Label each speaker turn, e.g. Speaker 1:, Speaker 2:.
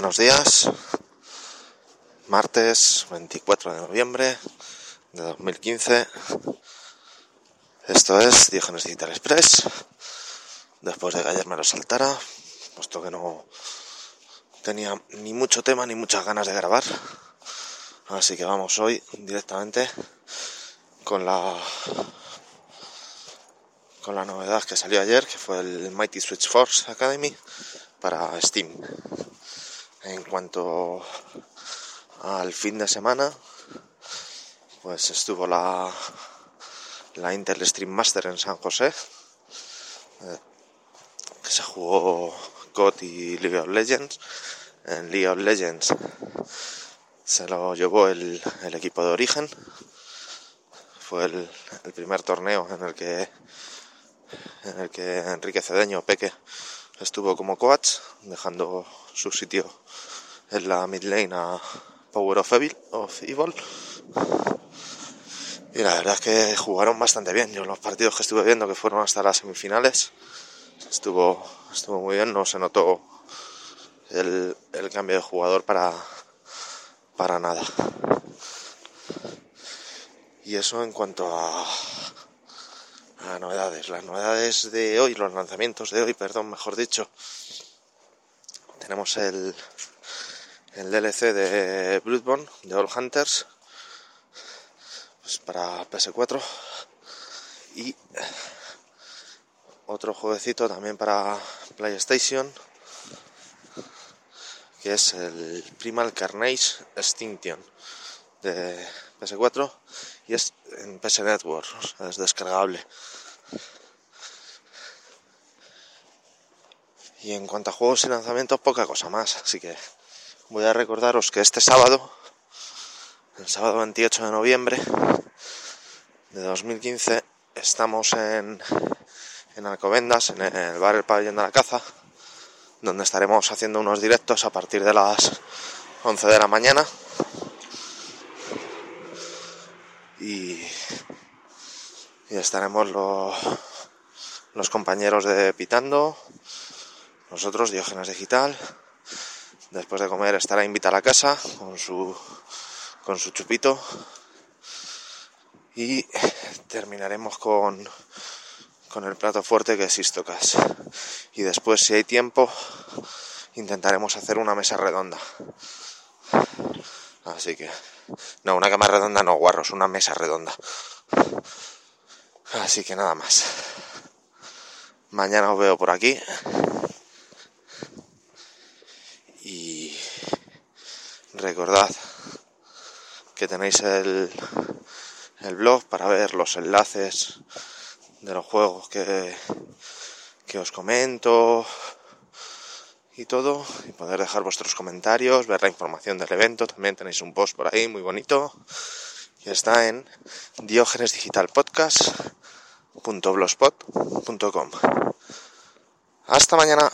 Speaker 1: Buenos días, martes 24 de noviembre de 2015. Esto es Diógenes Digital Express. Después de que ayer me lo saltara, puesto que no tenía ni mucho tema ni muchas ganas de grabar. Así que vamos hoy directamente con la con la novedad que salió ayer, que fue el Mighty Switch Force Academy para Steam. En cuanto al fin de semana, pues estuvo la, la Intel Stream Master en San José, eh, que se jugó COD y League of Legends. En League of Legends se lo llevó el, el equipo de origen. Fue el, el, primer torneo en el que en el que Enrique Cedeño Peque estuvo como coach, dejando su sitio en la mid lane a Power of Evil, of Evil. Y la verdad es que jugaron bastante bien. Yo los partidos que estuve viendo, que fueron hasta las semifinales, estuvo, estuvo muy bien. No se notó el, el cambio de jugador para, para nada. Y eso en cuanto a, novedades. Las novedades de hoy, los lanzamientos de hoy, perdón, mejor dicho. Tenemos el, el DLC de Bloodborne, de All Hunters, pues para PS4. Y otro jueguecito también para PlayStation, que es el Primal Carnage Extinction de PS4 y es en PS Network, es descargable. Y en cuanto a juegos y lanzamientos, poca cosa más. Así que voy a recordaros que este sábado, el sábado 28 de noviembre de 2015, estamos en, en Alcobendas, en el bar El Pabellón de la Caza, donde estaremos haciendo unos directos a partir de las 11 de la mañana. Y, estaremos los, los compañeros de Pitando, nosotros, Diógenes Digital. Después de comer estará invita a la casa con su, con su chupito. Y terminaremos con, con el plato fuerte que es Istocas. Y después, si hay tiempo, intentaremos hacer una mesa redonda. Así que, no, una cama redonda no, guarros, una mesa redonda. Así que nada más. Mañana os veo por aquí. Y recordad que tenéis el, el blog para ver los enlaces de los juegos que, que os comento y todo y poder dejar vuestros comentarios, ver la información del evento, también tenéis un post por ahí muy bonito y está en diogenesdigitalpodcast.blogspot.com. Hasta mañana.